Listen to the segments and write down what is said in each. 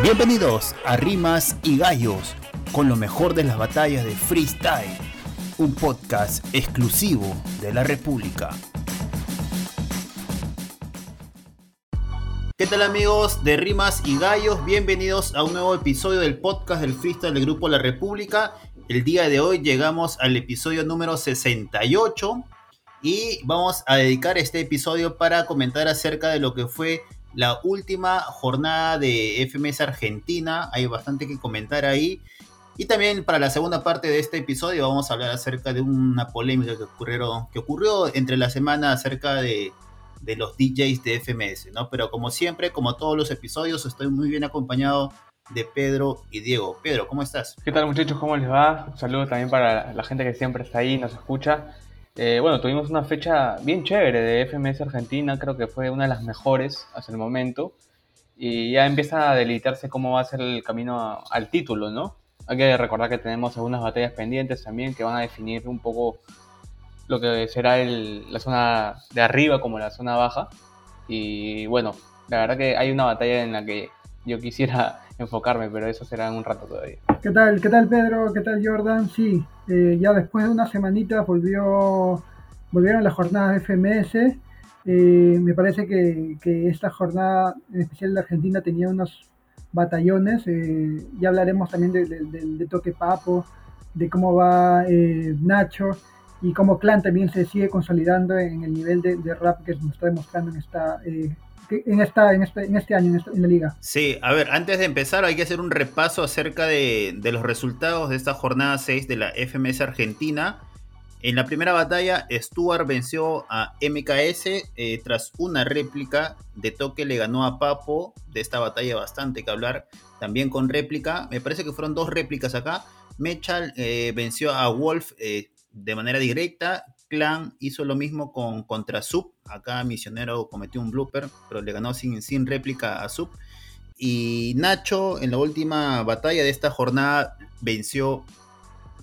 Bienvenidos a Rimas y Gallos, con lo mejor de las batallas de freestyle, un podcast exclusivo de la República. ¿Qué tal amigos de Rimas y Gallos? Bienvenidos a un nuevo episodio del podcast del freestyle del Grupo La República. El día de hoy llegamos al episodio número 68 y vamos a dedicar este episodio para comentar acerca de lo que fue la última jornada de FMS Argentina. Hay bastante que comentar ahí. Y también para la segunda parte de este episodio vamos a hablar acerca de una polémica que, ocurrieron, ocurrió entre la semana acerca de, los DJs de FMS, ¿no? Pero como siempre, como todos los episodios, estoy muy bien acompañado de Pedro y Diego. Pedro, ¿cómo estás? ¿Qué tal muchachos? ¿Cómo les va? Un saludo también para la gente que siempre está ahí, nos escucha. Eh, bueno, tuvimos una fecha bien chévere de FMS Argentina, creo que fue una de las mejores hasta el momento. Y ya empieza a delimitarse cómo va a ser el camino al título, ¿no? Hay que recordar que tenemos algunas batallas pendientes también que van a definir un poco lo que será la zona de arriba como la zona baja. Y bueno, la verdad que hay una batalla en la que yo quisiera enfocarme, pero eso será en un rato todavía. ¿Qué tal? ¿Qué tal Pedro? ¿Qué tal Jordan? Sí, eh, ya después de una semanita volvió, volvieron las jornadas de FMS. Eh, me parece que, esta jornada, en especial de Argentina, tenía unos batallones. Eh, ya hablaremos también de, Toque Papo, de cómo va Nacho y cómo Clan también se sigue consolidando en el nivel de, rap que nos está demostrando en esta en, esta, en, este, en este año en, la liga. Sí, a ver, antes de empezar hay que hacer un repaso acerca de, los resultados de esta jornada 6 de la FMS Argentina. En la primera batalla, Stuart venció a MKS eh, tras una réplica. De toque le ganó a Papo. De esta batalla bastante que hablar. También con réplica. Me parece que fueron dos réplicas acá. Mechal eh, venció a Wolf eh, de manera directa. Clan hizo lo mismo con contra Sub. Acá Misionero cometió un blooper, pero le ganó sin, sin réplica a Sub. Y Nacho en la última batalla de esta jornada venció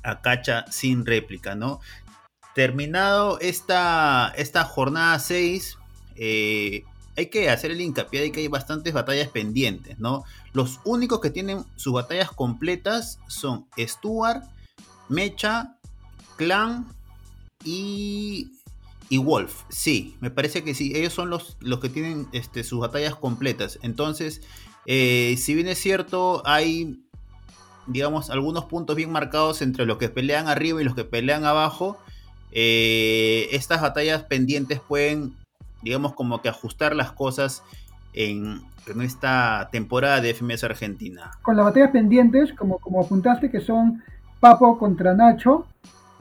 a Cacha sin réplica, ¿no? Terminado esta, esta jornada 6, eh, hay que hacer el hincapié de que hay bastantes batallas pendientes, ¿no? Los únicos que tienen sus batallas completas son Stuart, Mecha, Clan y, y Wolf. Sí, me parece que sí. Ellos son los, los que tienen este, sus batallas completas. Entonces, eh, si bien es cierto, hay, digamos, algunos puntos bien marcados entre los que pelean arriba y los que pelean abajo. Eh, estas batallas pendientes pueden, digamos, como que ajustar las cosas en, en, esta temporada de FMS Argentina. Con las batallas pendientes, como, como apuntaste, que son Papo contra Nacho,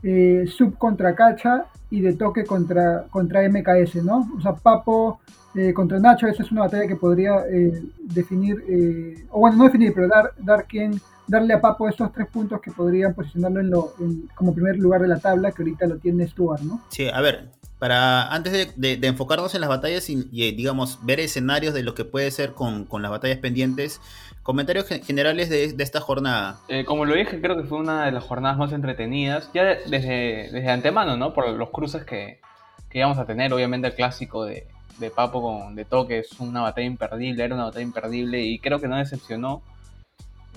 eh, sub contra Cacha y de toque contra, contra MKS, ¿no? O sea, Papo eh, contra Nacho, esa es una batalla que podría eh, definir, o bueno, no definir, pero dar, dar quien, darle a Papo estos tres puntos que podrían posicionarlo en lo, como primer lugar de la tabla, que ahorita lo tiene Stuart, ¿no? Sí, a ver, para antes de, enfocarnos en las batallas y, digamos ver escenarios de lo que puede ser con, con las batallas pendientes, Comentarios generales de, esta jornada. Eh, como lo dije, creo que fue una de las jornadas más entretenidas, ya desde, desde antemano, ¿no? Por los cruces que, que íbamos a tener. Obviamente el clásico de, de Papo con de Toque es una batalla imperdible, era una batalla imperdible y creo que no decepcionó.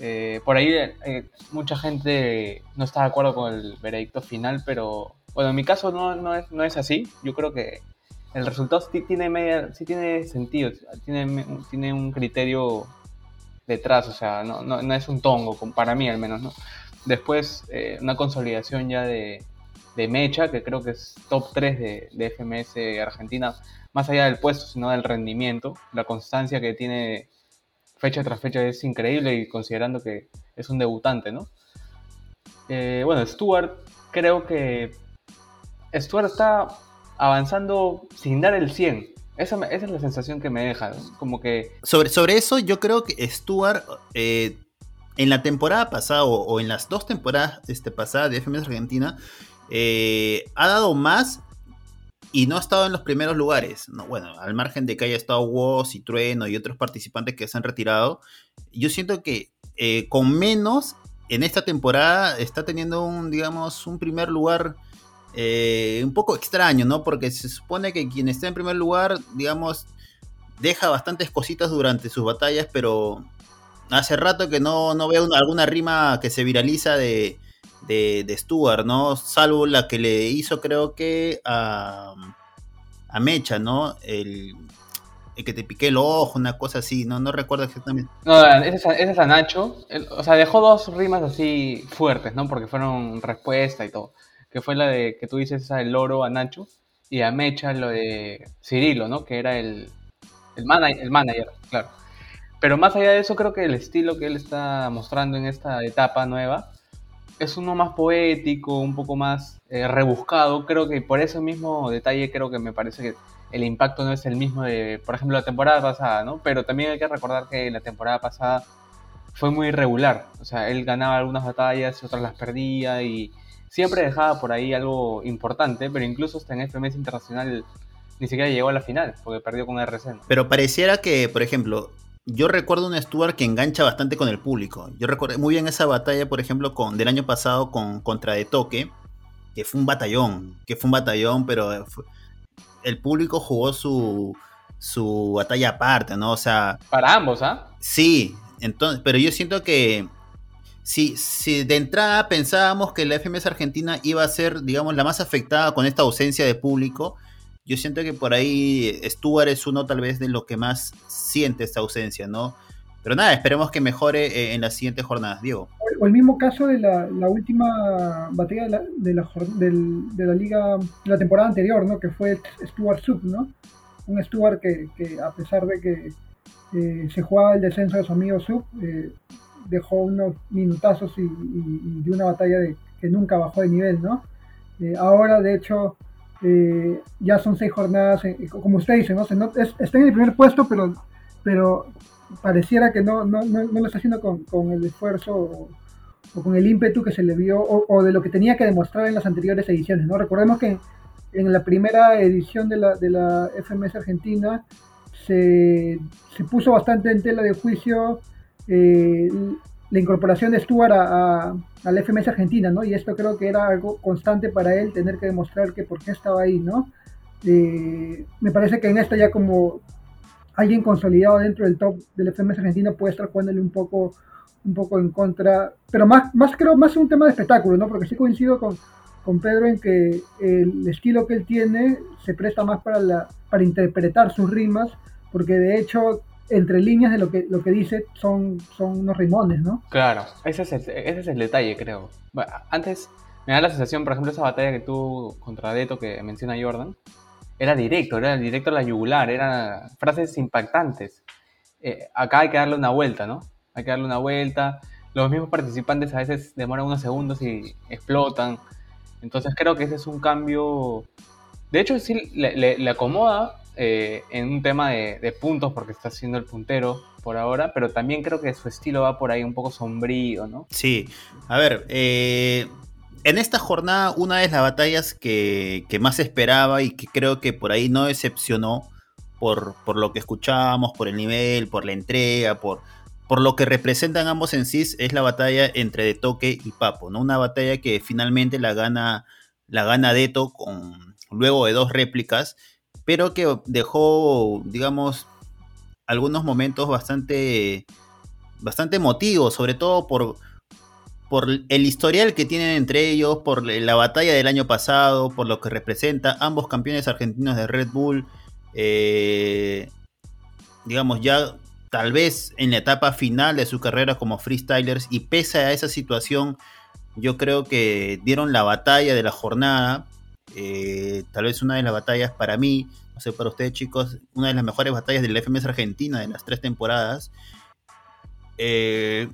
Eh, por ahí eh, mucha gente no está de acuerdo con el veredicto final, pero bueno, en mi caso no, no, es, no es así. Yo creo que el resultado sí tiene, media, sí tiene sentido, tiene, tiene un criterio detrás, o sea, no, no, no es un tongo, para mí al menos, ¿no? Después, eh, una consolidación ya de, de, Mecha, que creo que es top 3 de, de, FMS Argentina, más allá del puesto, sino del rendimiento. La constancia que tiene fecha tras fecha es increíble y considerando que es un debutante, ¿no? Eh, bueno, Stuart, creo que Stuart está avanzando sin dar el 100. Esa, es la sensación que me deja, como que... Sobre, sobre eso yo creo que Stuart eh, en la temporada pasada o, en las dos temporadas este, pasadas de FMS Argentina eh, ha dado más y no ha estado en los primeros lugares. No, bueno, al margen de que haya estado Woz y Trueno y otros participantes que se han retirado, yo siento que eh, con menos en esta temporada está teniendo un, digamos, un primer lugar eh, un poco extraño, ¿no? Porque se supone que quien está en primer lugar, digamos, deja bastantes cositas durante sus batallas, pero hace rato que no, no veo alguna rima que se viraliza de, de, de Stuart, ¿no? Salvo la que le hizo, creo que a, a Mecha, ¿no? El, que te piqué el ojo, una cosa así, no, no recuerdo exactamente. No, ese es, a Nacho. o sea, dejó dos rimas así fuertes, ¿no? Porque fueron respuesta y todo. Que fue la de que tú dices esa del loro a Nacho y a Mecha lo de Cirilo, ¿no? Que era el, el, manager, claro. Pero más allá de eso, creo que el estilo que él está mostrando en esta etapa nueva es uno más poético, un poco más eh, rebuscado. Creo que por ese mismo detalle creo que me parece que el impacto no es el mismo de, por ejemplo, la temporada pasada, ¿no? Pero también hay que recordar que la temporada pasada fue muy irregular. O sea, él ganaba algunas batallas y otras las perdía y siempre dejaba por ahí algo importante, pero incluso hasta en FMS Internacional ni siquiera llegó a la final, porque perdió con RC. Pero pareciera que, por ejemplo, yo recuerdo un Stuart que engancha bastante con el público. Yo recuerdo muy bien esa batalla, por ejemplo, con, del año pasado con, contra De Toque, que fue un batallón, que fue un batallón, pero el público jugó su, su batalla aparte, ¿no? O sea... Para ambos, ¿ah? Sí, entonces, pero yo siento que si, si de entrada pensábamos que la FMS Argentina iba a ser, digamos, la más afectada con esta ausencia de público, yo siento que por ahí Stuart es uno tal vez de los que más siente esta ausencia, ¿no? Pero nada, esperemos que mejore eh, en las siguientes jornadas, Diego. O el mismo caso de la, última batalla de la, liga, de la temporada anterior, ¿no? Que fue Stuart Sub, ¿no? Un Stuart que, a pesar de que eh, se jugaba el descenso de su amigo Sub, eh, dejó unos minutazos y, y, una batalla de, que nunca bajó de nivel, ¿no? ahora, de hecho, ya son seis jornadas, como usted dice, ¿no? está en el primer puesto, pero, pero pareciera que no, no, no, lo está haciendo con, el esfuerzo o, con el ímpetu que se le vio o, de lo que tenía que demostrar en las anteriores ediciones. ¿no? Recordemos que en la primera edición de la, de la FMS Argentina se, se puso bastante en tela de juicio eh, la incorporación de Stuart a, a, la FMS Argentina, ¿no? Y esto creo que era algo constante para él, tener que demostrar que por qué estaba ahí, ¿no? Eh, me parece que en esta ya como alguien consolidado dentro del top del FMS Argentina puede estar jugándole un poco un poco en contra, pero más, más creo más un tema de espectáculo, ¿no? Porque sí coincido con, con Pedro en que el estilo que él tiene se presta más para para interpretar sus rimas, porque de hecho entre líneas de lo que lo que dice son, son unos rimones, ¿no? Claro, ese es el, ese es el detalle, creo. antes me da la sensación, por ejemplo, esa batalla que tú contra Deto que menciona Jordan, era directo, era directo a la yugular, eran frases impactantes. Eh, acá hay que darle una vuelta, ¿no? Hay que darle una vuelta. Los mismos participantes a veces demoran unos segundos y explotan. Entonces creo que ese es un cambio. De hecho, sí le, acomoda eh, en un tema de, puntos porque está siendo el puntero por ahora, pero también creo que su estilo va por ahí un poco sombrío, ¿no? Sí, a ver, eh, en esta jornada, una de las batallas que, más esperaba y que creo que por ahí no decepcionó por, por lo que escuchábamos, por el nivel, por la entrega, por, por lo que representan ambos en sí, es la batalla entre De Toque y Papo, ¿no? Una batalla que finalmente la gana, la gana Deto con, luego de dos réplicas, pero que dejó, digamos, algunos momentos bastante, bastante emotivos, sobre todo por por el historial que tienen entre ellos, por la batalla del año pasado, por lo que representa, ambos campeones argentinos de Red Bull, eh, digamos ya tal vez en la etapa final de su carrera como freestylers y pese a esa situación, yo creo que dieron la batalla de la jornada, eh, tal vez una de las batallas para mí, no sé para ustedes chicos, una de las mejores batallas del FMS Argentina de las tres temporadas. Eh,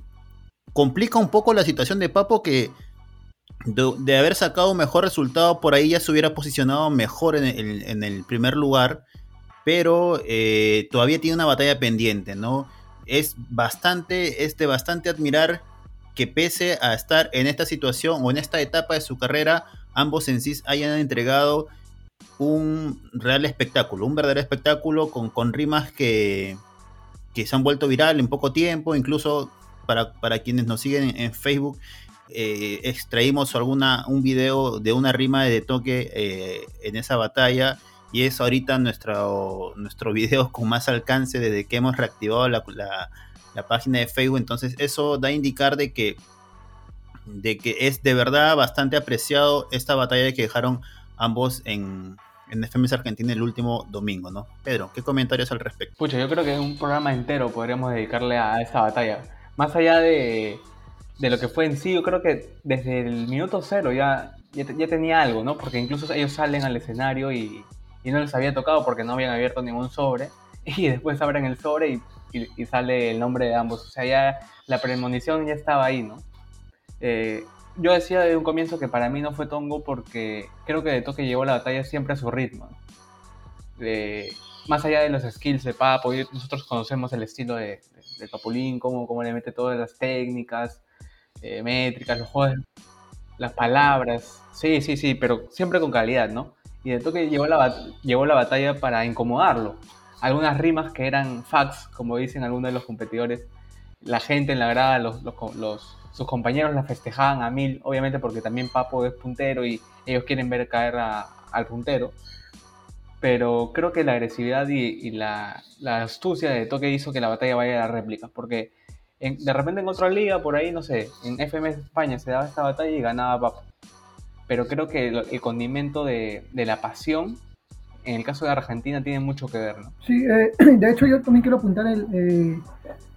complica un poco la situación de Papo que de, haber sacado un mejor resultado por ahí ya se hubiera posicionado mejor en el, primer lugar, pero eh, todavía tiene una batalla pendiente, ¿no? Es bastante, es de bastante admirar que pese a estar en esta situación o en esta etapa de su carrera, ambos en sí hayan entregado un real espectáculo, un verdadero espectáculo con, rimas que, que se han vuelto viral en poco tiempo, incluso para, quienes nos siguen en, Facebook, eh, extraímos alguna, un video de una rima de toque eh, en esa batalla. Y es ahorita nuestro, nuestro video con más alcance desde que hemos reactivado la página de Facebook. Entonces, eso da a indicar de que, de que es de verdad bastante apreciado esta batalla que dejaron ambos en, en FMS Argentina el último domingo, ¿no? Pedro, ¿qué comentarios al respecto? Pucha, yo creo que un programa entero podríamos dedicarle a esta batalla. Más allá de, de lo que fue en sí, yo creo que desde el minuto cero ya, ya, tenía algo, ¿no? Porque incluso ellos salen al escenario y, y, no les había tocado porque no habían abierto ningún sobre. Y después abren el sobre y, y, sale el nombre de ambos. O sea, ya la premonición ya estaba ahí, ¿no? Eh, yo decía de un comienzo que para mí no fue Tongo porque creo que de toque llevó la batalla siempre a su ritmo. más allá de los skills de Papo, nosotros conocemos el estilo de, de, Papulín, cómo, cómo, le mete todas las técnicas, eh, métricas, los juegos, las palabras. Sí, sí, sí, pero siempre con calidad, ¿no? Y de toque llevó la, llevó la batalla para incomodarlo. Algunas rimas que eran facts, como dicen algunos de los competidores, la gente en la grada, los, los sus compañeros la festejaban a mil, obviamente porque también Papo es puntero y ellos quieren ver caer al puntero. Pero creo que la agresividad y, la, astucia de Toque hizo que la batalla vaya a la réplica, porque de repente en otra liga, por ahí, no sé, en FMS España se daba esta batalla y ganaba Papo. Pero creo que el, condimento de, la pasión, en el caso de Argentina, tiene mucho que ver, ¿no? Sí, eh, de hecho yo también quiero apuntar el, eh,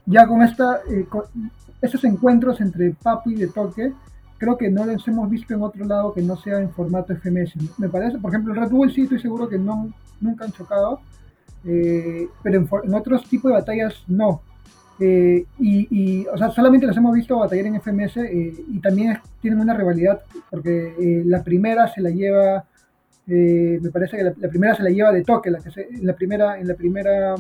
ya con esta, eh, estos encuentros entre Papu y de toque, creo que no los hemos visto en otro lado que no sea en formato FMS. Me parece, por ejemplo, el Red Bull sí estoy seguro que no, nunca han chocado, eh, pero en, otros tipos de batallas no. Eh, y, o sea, solamente los hemos visto batallar en FMS eh, y también tienen una rivalidad porque la primera se la lleva, me parece que la, primera se la lleva de toque, la que se, la primera, en la primera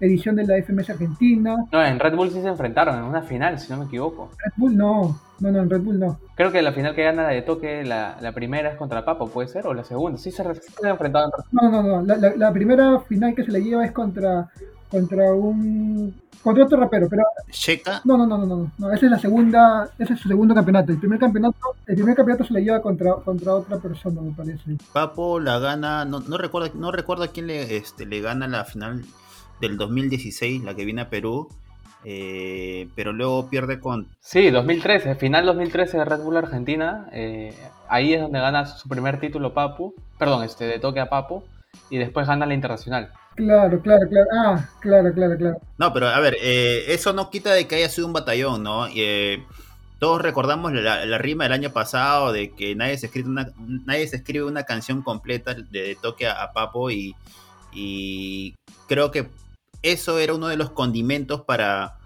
edición de la FMS Argentina. No, en Red Bull sí se enfrentaron en una final, si no me equivoco. Red Bull no, no, no, en Red Bull no. Creo que la final que gana la de toque, la, la primera es contra Papo, ¿puede ser? ¿O la segunda? Sí se, han enfrentado No, no, no, la, la, primera final que se le lleva es contra, contra un... Contra otro rapero, pero... ¿Checa? No, no, no, no, no, no, esa es la segunda, ese es su segundo campeonato. El primer campeonato, el primer campeonato se le lleva contra, contra otra persona, me parece. Papo la gana, no, no recuerdo, no recuerdo a quién le, este, le gana la final del 2016, la que viene a Perú, eh, pero luego pierde con... Sí, 2013, final 2013 de Red Bull Argentina, eh, ahí es donde gana su primer título Papu, perdón, este, de toque a Papu, y después gana la Internacional. Claro, claro, claro. Ah, claro, claro, claro. No, pero a ver, eh, eso no quita de que haya sido un batallón, ¿no? todos recordamos la, rima del año pasado de que nadie se escribe una, nadie se escribe una canción completa de, toque a, a Papo y, y creo que eso era uno de los condimentos para,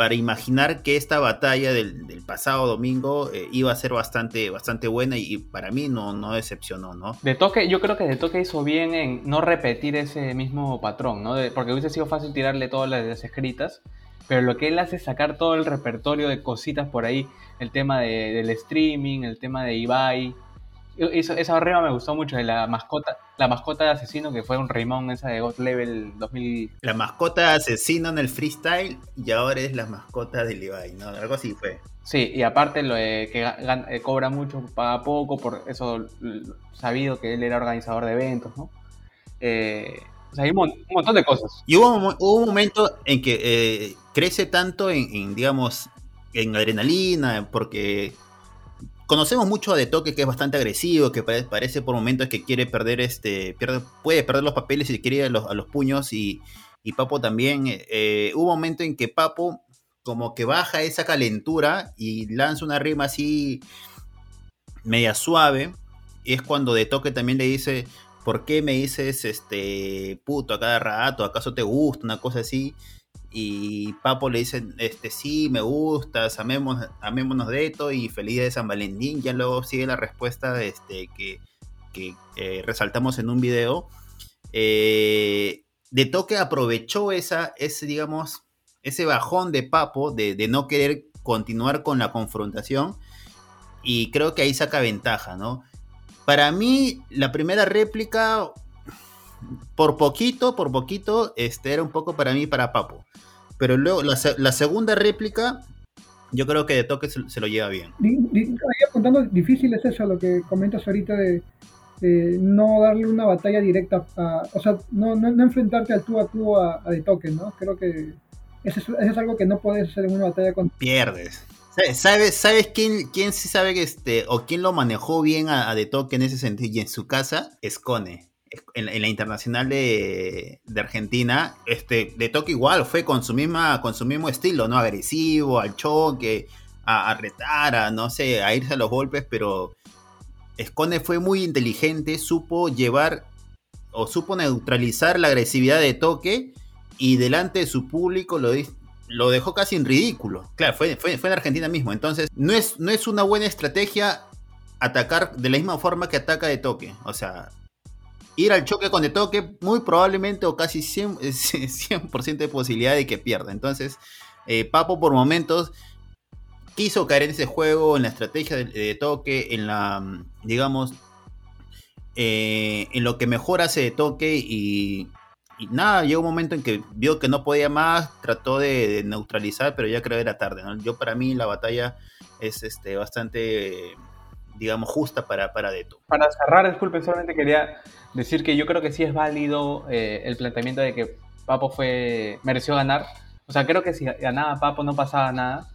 para imaginar que esta batalla del, pasado domingo eh, iba a ser bastante, bastante buena y, para mí no, no decepcionó, ¿no? De toque, yo creo que de toque hizo bien en no repetir ese mismo patrón, ¿no? porque hubiese sido fácil tirarle todas las, escritas, pero lo que él hace es sacar todo el repertorio de cositas por ahí, el tema del streaming, el tema de Ibai, esa arriba me gustó mucho de la mascota, la mascota de asesino que fue un rimón esa de God Level 2000. La mascota de asesino en el freestyle y ahora es la mascota de Levi, ¿no? Algo así fue. Sí, y aparte lo de que eh, cobra mucho, paga poco, por eso sabido que él era organizador de eventos, ¿no? Eh, o sea, hay un, montón de cosas. Y hubo, un momento en que eh, crece tanto en, digamos, en adrenalina, porque conocemos mucho de Toque que es bastante agresivo, que parece por momentos que quiere perder este, pierde, puede perder los papeles y quiere ir a los, puños y, Papo también. Eh, hubo un momento en que Papo como que baja esa calentura y lanza una rima así media suave. Y es cuando de toque también le dice, ¿por qué me dices este puto a cada rato? ¿Acaso te gusta? Una cosa así. Y Papo le dice, este, sí, me gustas, amemos, amémonos de esto y feliz de San Valentín. Ya luego sigue la respuesta este, que, que eh, resaltamos en un video. Eh, de toque aprovechó esa, ese, digamos, ese bajón de Papo de, de, no querer continuar con la confrontación y creo que ahí saca ventaja, ¿no? Para mí, la primera réplica por poquito, por poquito, este era un poco para mí, para Papo. Pero luego, la, la segunda réplica, yo creo que de toque se, lo lleva bien. contando, difícil es eso, lo que comentas ahorita de, no darle una batalla directa, a, o sea, no, no, enfrentarte al tú a tú a, de toque, ¿no? Creo que Eso es, algo que no puedes hacer en una batalla con... Pierdes. ¿Sabes, sabes quién, quién sí sabe que este, o quién lo manejó bien a, De Toque en ese sentido y en su casa? Escone. En, la internacional de, Argentina, este, De Toque igual fue con su misma, con su mismo estilo, ¿no? Agresivo, al choque, a, a retar, a no sé, a irse a los golpes, pero Escone fue muy inteligente, supo llevar o supo neutralizar la agresividad de Toque y delante de su público lo, lo dejó casi en ridículo. Claro, fue, fue, en Argentina mismo. Entonces, no es, no es una buena estrategia atacar de la misma forma que ataca de toque. O sea, ir al choque con de toque, muy probablemente o casi 100%, de posibilidad de que pierda. Entonces, eh, Papo por momentos quiso caer en ese juego, en la estrategia de, toque, en la, digamos, eh, en lo que mejor hace de toque y y nada, llegó un momento en que vio que no podía más, trató de, neutralizar, pero ya creo que era tarde. Yo para mí la batalla es este, bastante, digamos, justa para, para Deto. Para cerrar, disculpen, solamente quería decir que yo creo que sí es válido eh, el planteamiento de que Papo fue mereció ganar. O sea, creo que si ganaba Papo no pasaba nada,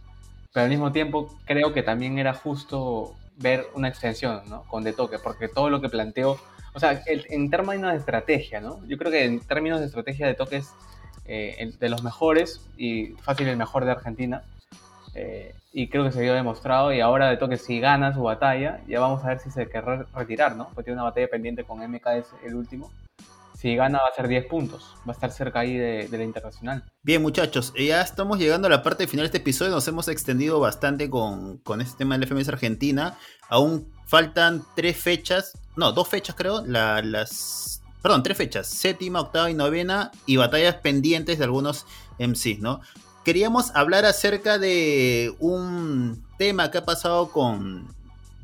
pero al mismo tiempo creo que también era justo ver una extensión ¿no? con De Toque, porque todo lo que planteó o sea, en términos de estrategia, ¿no? Yo creo que en términos de estrategia de toques, eh, de los mejores y fácil el mejor de Argentina. Eh, y creo que se vio demostrado. Y ahora de toque, si gana su batalla, ya vamos a ver si se querrá retirar, ¿no? Porque tiene una batalla pendiente con MKS, el último. Si gana va a ser 10 puntos, va a estar cerca ahí de, la internacional. Bien muchachos, ya estamos llegando a la parte final de este episodio, nos hemos extendido bastante con, con este tema del FMS Argentina. Aún faltan tres fechas, no, dos fechas creo, las... Perdón, tres fechas, séptima, octava y novena, y batallas pendientes de algunos MCs, ¿no? Queríamos hablar acerca de un tema que ha pasado con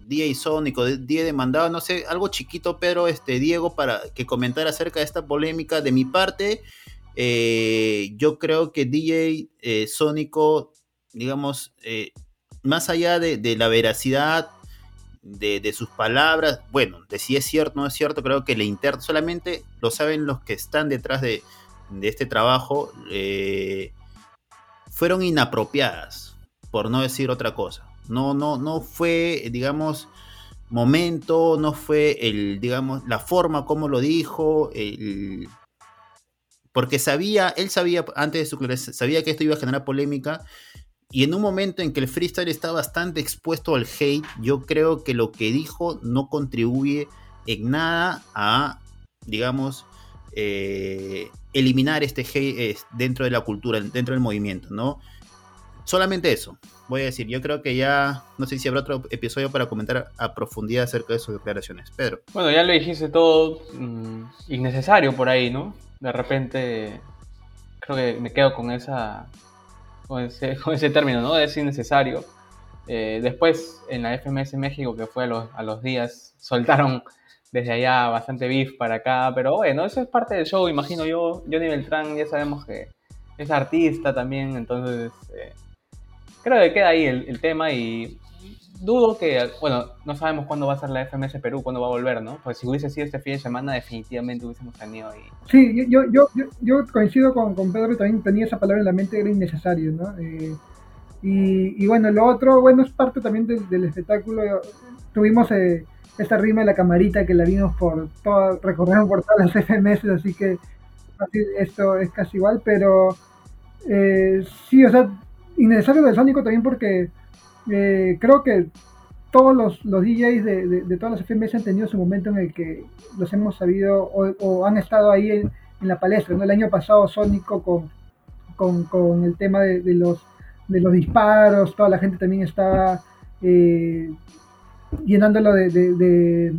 DJ Sónico, DJ demandado, no sé, algo chiquito, pero este, Diego, para que comentara acerca de esta polémica de mi parte. Eh, yo creo que DJ eh, Sónico, digamos, eh, más allá de, la veracidad de, sus palabras, bueno, de si es cierto o no es cierto, creo que le interno solamente lo saben los que están detrás de, de este trabajo, fueron inapropiadas, por no decir otra cosa. No, no, no fue, digamos, momento, no fue el, digamos, la forma como lo dijo, porque sabía, él sabía antes de su sabía que esto iba a generar polémica. Y en un momento en que el freestyle está bastante expuesto al hate, yo creo que lo que dijo no contribuye en nada a, digamos, eh, eliminar este hate dentro de la cultura, dentro del movimiento, ¿no? Solamente eso voy a decir, yo creo que ya, no sé si habrá otro episodio para comentar a profundidad acerca de sus declaraciones. Pedro. Bueno, ya lo dijiste todo mm, innecesario por ahí, ¿no? De repente, creo que me quedo con esa con ese, con ese término, ¿no? Es innecesario. Eh, después, en la FMS México, que fue a los días, soltaron desde allá bastante beef para acá, pero bueno, eso es parte del show, imagino yo. Johnny Beltrán ya sabemos que es artista también, entonces eh, creo que queda ahí el, tema y dudo que, bueno, no sabemos cuándo va a ser la FMS Perú, cuándo va a volver, ¿no? Pues si hubiese sido este fin de semana, definitivamente hubiésemos tenido ahí. Sí, yo, yo, yo, yo coincido con, con Pedro, también tenía esa palabra en la mente, era innecesario, ¿no? Eh, y, y, bueno, lo otro, bueno, es parte también del, espectáculo. Tuvimos eh, esta rima de la camarita que la vimos por todo, recorrieron por todas las FMS, así que esto es casi igual, pero eh, sí, o sea, innecesario de Sónico también porque eh, creo que todos los, los DJs de, todas las FMS han tenido su momento en el que los hemos sabido o, han estado ahí en, la palestra. El año pasado Sónico con, con, el tema de, los, de los disparos, toda la gente también estaba eh, llenándolo de,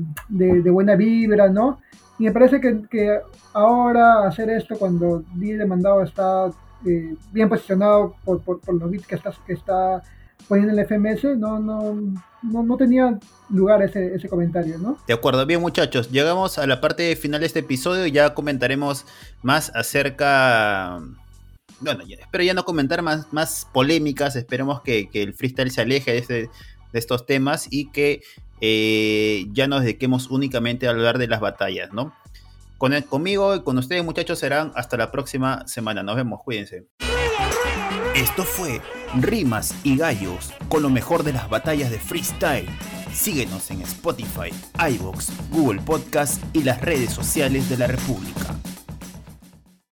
buena vibra, ¿no? Y me parece que, ahora hacer esto cuando DJ demandado está eh, bien posicionado por, por, los bits que está, que está poniendo en el FMS, no, no, no, tenía lugar ese, ese, comentario, ¿no? De acuerdo, bien muchachos, llegamos a la parte final de este episodio y ya comentaremos más acerca... Bueno, espero ya no comentar más, más polémicas, esperemos que, el freestyle se aleje de, este, de estos temas y que eh, ya nos dediquemos únicamente a hablar de las batallas, ¿no? Con, conmigo y con ustedes muchachos serán hasta la próxima semana. Nos vemos, cuídense. Esto fue Rimas y Gallos con lo mejor de las batallas de freestyle. Síguenos en Spotify, iBox, Google Podcast y las redes sociales de la República.